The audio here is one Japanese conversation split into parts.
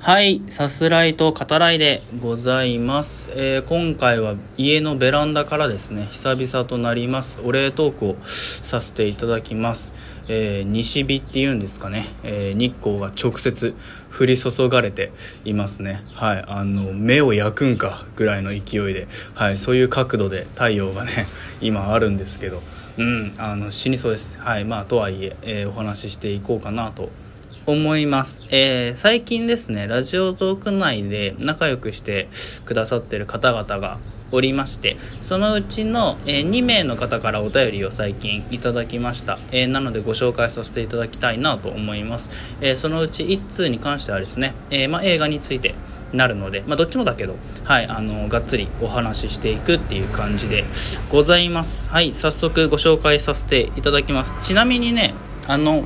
はい、さすらいと語らいでございます、えー今回は家のベランダからですね久々となります。お礼トークをさせていただきます、えー西日っていうんですかね、えー日光が直接降り注がれていますね。はいあの目を焼くんかぐらいの勢いで、はい、そういう角度で太陽がね 今あるんですけど。うんあの死にそうです。はいまあとはいええーお話ししていこうかなと思います、えー最近ですねラジオトーク内で仲良くしてくださってる方々がおりましてそのうちの、えー2名の方からお便りを最近いただきました、えーなのでご紹介させていただきたいなと思います、えーそのうち1通に関してはですね、えまあ、映画についてなるので、まあ、どっちもだけど、はい、あのがっつりお話ししていくっていう感じでございます。はい早速ご紹介させていただきます。ちなみにねあの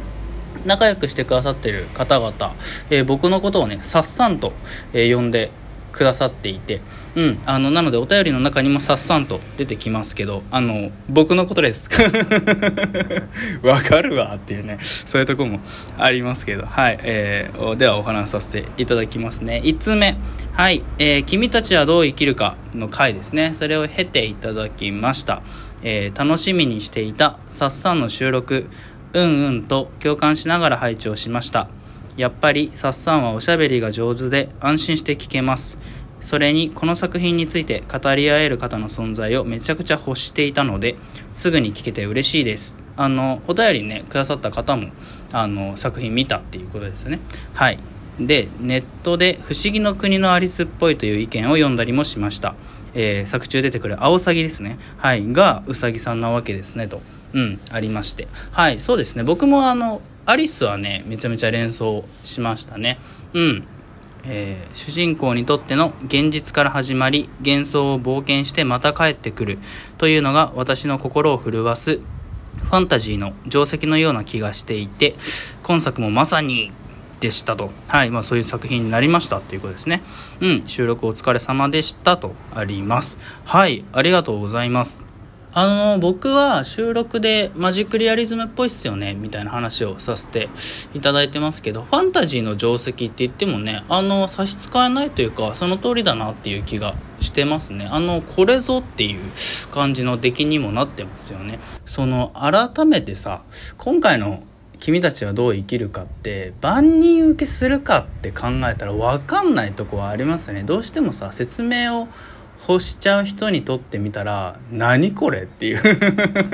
仲良くしてくださってる方々、えー僕のことをねさっさんと、えー呼んでくださっていて、うん、あのなのでお便りの中にもさっさんと出てきますけどあの僕のことです。わかるわっていうねそういうとこもありますけどはい、えーではお話しさせていただきますね。1通目はい、えー君たちはどう生きるか」の回ですね。それを経ていただきました、えー楽しみにしていたさっさんの収録。うんうんと共感しながら配置をしました。やっぱりさっさんはおしゃべりが上手で安心して聞けます。それにこの作品について語り合える方の存在をめちゃくちゃ欲していたのですぐに聞けて嬉しいです。あのお便りねくださった方もあの作品見たっていうことですよね。はい。でネットで「不思議の国のアリスっぽい」という意見を読んだりもしました、えー作中出てくるアオサギですね。はい。がウサギさんなわけですねと。うんありまして。はいそうですね。僕もあのアリスはねめちゃめちゃ連想しましたね。うん。えー主人公にとっての現実から始まり幻想を冒険してまた帰ってくるというのが私の心を震わすファンタジーの定石のような気がしていて今作もまさにでしたと、はいまあ、そういう作品になりましたっていうことですね。うん収録お疲れ様でしたとあります。はいありがとうございます。あの僕は収録でマジックリアリズムっぽいっすよねみたいな話をさせていただいてますけどファンタジーの定石って言ってもねあの差し支えないというかその通りだなっていう気がしてますね。あのこれぞっていう感じの出来にもなってますよね。その改めてさ今回の君たちはどう生きるかって万人受けするかって考えたら分かんないとこはありますね。どうしてもさ説明を欲しちゃう人にとってみたら何これっていう。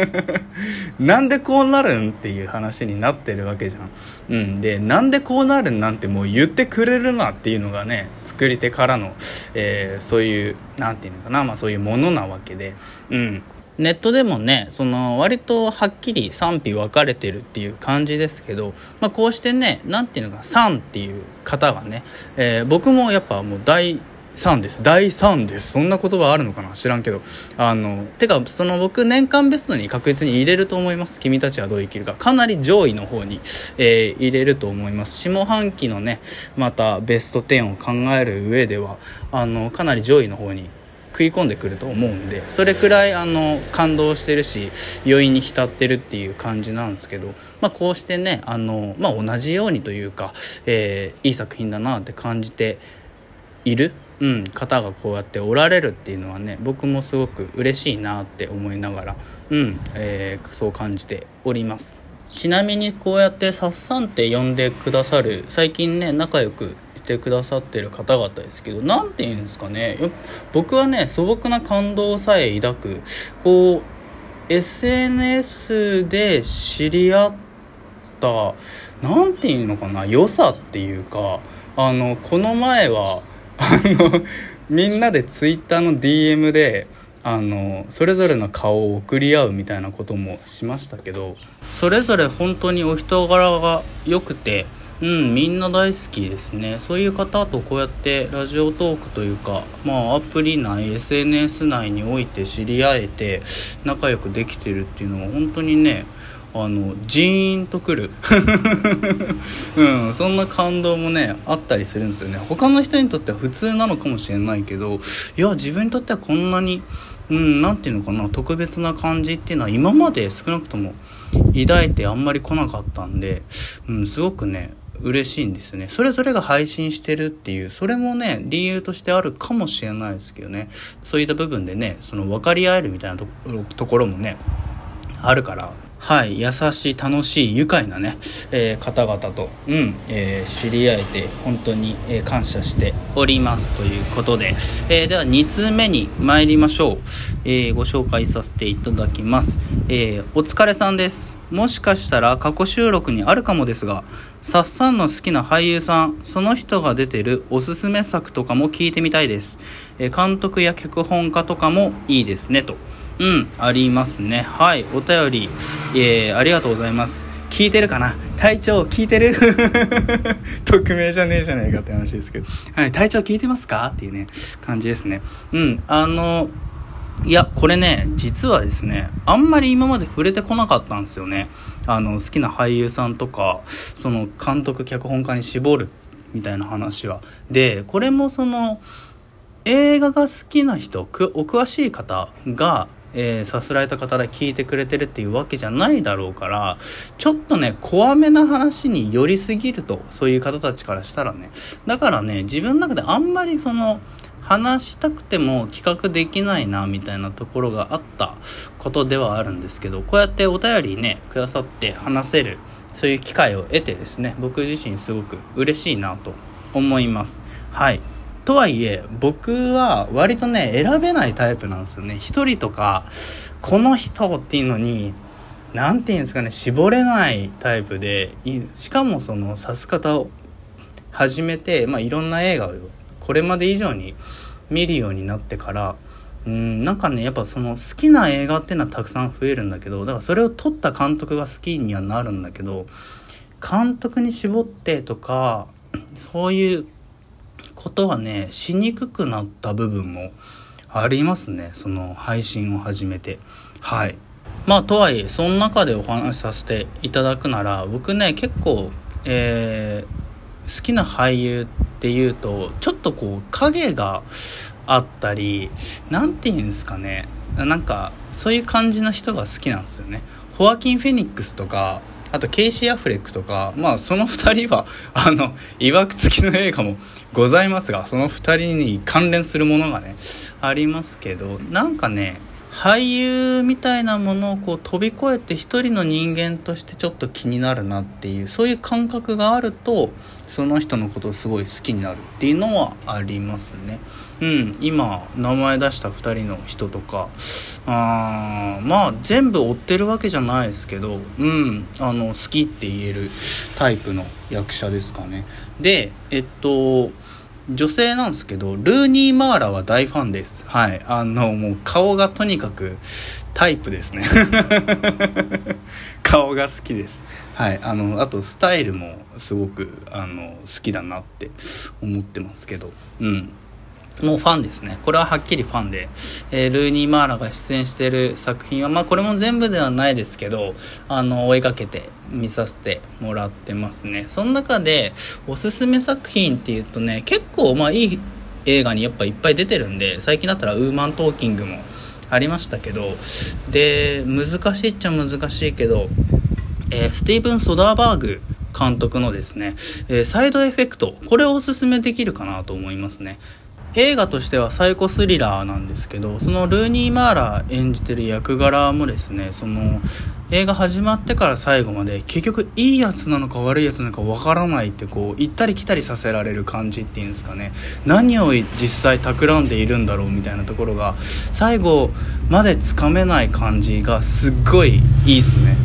なんでこうなるんっていう話になってるわけじゃん、うん、でなんでこうなるんなんてもう言ってくれるなっていうのがね作り手からの、えーそういうなんていうのかな、まあ、そういうものなわけで。うん。ネットでもねその割とはっきり賛否分かれてるっていう感じですけど、まあ、こうしてね何ていうのか「さん」っていう方がね、えー僕もやっぱもう大3です。第3です。そんな言葉あるのかな？知らんけど。あのてかその僕年間ベストに確実に入れると思います。君たちはどう生きるか。かなり上位の方に、えー入れると思います。下半期のねまたベスト10を考える上ではあのかなり上位の方に食い込んでくると思うんでそれくらいあの感動してるし余韻に浸ってるっていう感じなんですけど、まあ、こうしてねあの、まあ、同じようにというか、えーいい作品だなって感じている、うん、方がこうやっておられるっていうのはね僕もすごく嬉しいなって思いながら、うんえーそう感じております。ちなみにこうやって「さっさん」って呼んでくださる最近ね仲良くしてくださってる方々ですけど何て言うんですかね。僕はね素朴な感動さえ抱くこう SNS で知り合った何て言うのかな良さっていうかあのこの前はあのみんなでツイッターの DM であのそれぞれの顔を送り合うみたいなこともしましたけどそれぞれ本当にお人柄が良くてうんみんな大好きですね。そういう方とこうやってラジオトークというかまあアプリ内 SNS 内において知り合えて仲良くできてるっていうのは本当にねあのジーンとくる。うんそんな感動もねあったりするんですよね。他の人にとっては普通なのかもしれないけどいや自分にとってはこんなにうんていうのかな特別な感じっていうのは今まで少なくとも抱いてあんまり来なかったんで、うん、すごくね嬉しいんですよね。それぞれが配信してるっていうそれもね理由としてあるかもしれないですけどね。そういった部分でねその分かり合えるみたいなところもねあるから。はい、優しい楽しい愉快なね、えー、方々と、うんえー、知り合えて本当に、えー、感謝しておりますということで、えでは2通目に参りましょう、えご紹介させていただきます、えお疲れさんです。もしかしたら過去収録にあるかもですがさっさんの好きな俳優さんその人が出てるおすすめ作とかも聞いてみたいです、え監督や脚本家とかもいいですねと。うん、ありますね。はい、お便り、えー、ありがとうございます。聞いてるかな？体調聞いてる？匿名じゃねえじゃないかって話ですけど。はい、体調聞いてますか？っていうね、感じですね。うん、あの、いや、これね、実はですね、あんまり今まで触れてこなかったんですよね。あの、好きな俳優さんとか、その監督、脚本家に絞るみたいな話は。で、これもその、映画が好きな人、お詳しい方が、えー、さすられた方で聞いてくれてるっていうわけじゃないだろうからちょっとね怖めな話に寄りすぎるとそういう方たちからしたらね。だからね自分の中であんまりその話したくても企画できないなみたいなところがあったことではあるんですけどこうやってお便りねくださって話せるそういう機会を得てですね僕自身すごく嬉しいなと思います。はい。とはいえ僕は割とね選べないタイプなんですよね。一人とかこの人っていうのに何て言うんですかね絞れないタイプでしかもその指す方を始めて、まあ、いろんな映画をこれまで以上に見るようになってからうんなんかねやっぱその好きな映画っていうのはたくさん増えるんだけどだからそれを撮った監督が好きにはなるんだけど監督に絞ってとかそういうことはねしにくくなった部分もありますね。その配信を始めて。はい。まあとはいえその中でお話しさせていただくなら僕ね結構えー、好きな俳優っていうとちょっとこう影があったり何て言うんですかね。なんかそういう感じの人が好きなんですよね。ホアキン・フェニックスとかあとケイシー・アフレックとかまあその2人は あのいわくつきの映画もございますがその2人に関連するものがねありますけどなんかね俳優みたいなものをこう飛び越えて一人の人間としてちょっと気になるなっていうそういう感覚があるとその人のことをすごい好きになるっていうのはありますね。うん、今名前出した2人の人とかあまあ全部追ってるわけじゃないですけど、うん、あの好きって言えるタイプの役者ですかね。でえっと女性なんですけど、ルーニー・マーラは大ファンです。はい。あの、もう顔がとにかくタイプですね。顔が好きです。はい。あの、あとスタイルもすごく、あの、好きだなって思ってますけど、うん。もうファンですね。これははっきりファンで、えー、ルーニー・マーラが出演してる作品は、まあこれも全部ではないですけど、あの、追いかけて見させてもらってますね。その中で、おすすめ作品っていうとね、結構まあいい映画にやっぱいっぱい出てるんで、最近だったらウーマントーキングもありましたけど、で、難しいっちゃ難しいけど、えー、スティーブン・ソダーバーグ監督のですね、えー、サイドエフェクト、これをおすすめできるかなと思いますね。映画としてはサイコスリラーなんですけどそのルーニー・マーラー演じてる役柄もですねその映画始まってから最後まで結局いいやつなのか悪いやつなのかわからないってこう行ったり来たりさせられる感じっていうんですかね。何を実際企んでいるんだろうみたいなところが最後までつかめない感じがすっごいいいっすね。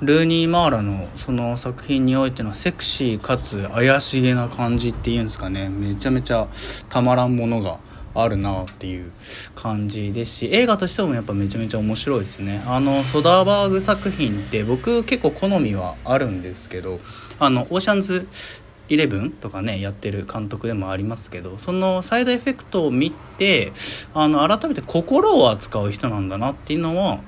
ルーニー・マーラのその作品においてのセクシーかつ怪しげな感じっていうんですかね。めちゃめちゃたまらんものがあるなっていう感じですし映画としてもやっぱめちゃめちゃ面白いですね。あのソダーバーグ作品って僕結構好みはあるんですけどあのオーシャンズイレブンとかねやってる監督でもありますけどそのサイドエフェクトを見てあの改めて心を扱う人なんだなっていうのは、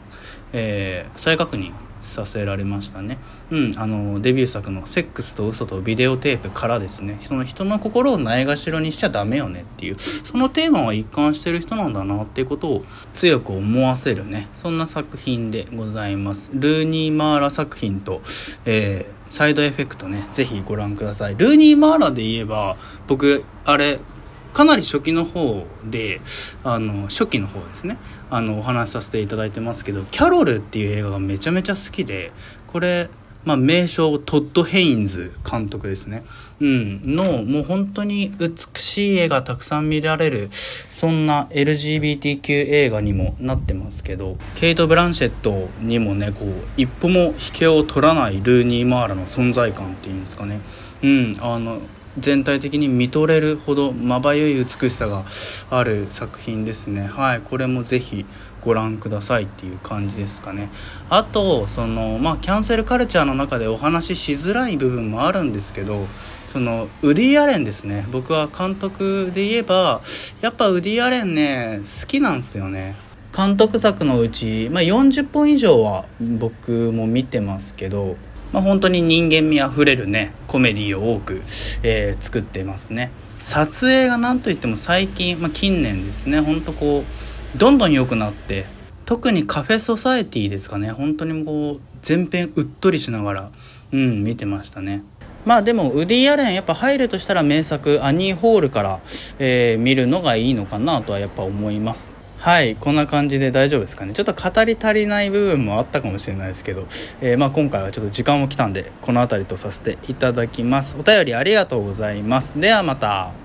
えー、再確認させられましたね。うん、あのデビュー作の「セックスと嘘とビデオテープ」からですねその人の心をないがしろにしちゃダメよねっていうそのテーマは一貫してる人なんだなっていうことを強く思わせるねそんな作品でございます。ルーニー・マーラ作品と、えー、サイドエフェクトねぜひご覧ください。ルーニー・マーラで言えば僕あれかなり初期の方であの初期の方ですね。あのお話しさせていただいてますけど「キャロル」っていう映画がめちゃめちゃ好きでこれまあ、名匠トッド・ヘインズ監督ですね、うん、のもう本当に美しい絵がたくさん見られるそんな LGBTQ 映画にもなってますけどケイト・ブランシェットにもねこう一歩も引けを取らないルーニー・マーラの存在感っていうんですかね、うん、あの全体的に見とれるほどまばゆい美しさがある作品ですね。はいこれもぜひご覧くださいっていう感じですかね。あとそのまあキャンセルカルチャーの中でお話ししづらい部分もあるんですけどそのウディ・アレンですね。僕は監督で言えばやっぱウディ・アレンね好きなんですよね。監督作のうち、まあ、40本以上は僕も見てますけどまあ、本当に人間味あふれるねコメディを多く、えー、作ってますね。撮影が何といっても最近、まあ、近年ですね。ほんとこうどんどん良くなって特にカフェソサエティですかね。本当にこう全編うっとりしながらうん見てましたね。まあでもウディ・アレンやっぱ入るとしたら名作アニー・ホールから、えー、見るのがいいのかなとはやっぱ思います。はいこんな感じで大丈夫ですかね。ちょっと語り足りない部分もあったかもしれないですけど、えー、まあ、今回はちょっと時間も来たんでこの辺りとさせていただきます。お便りありがとうございます。ではまた。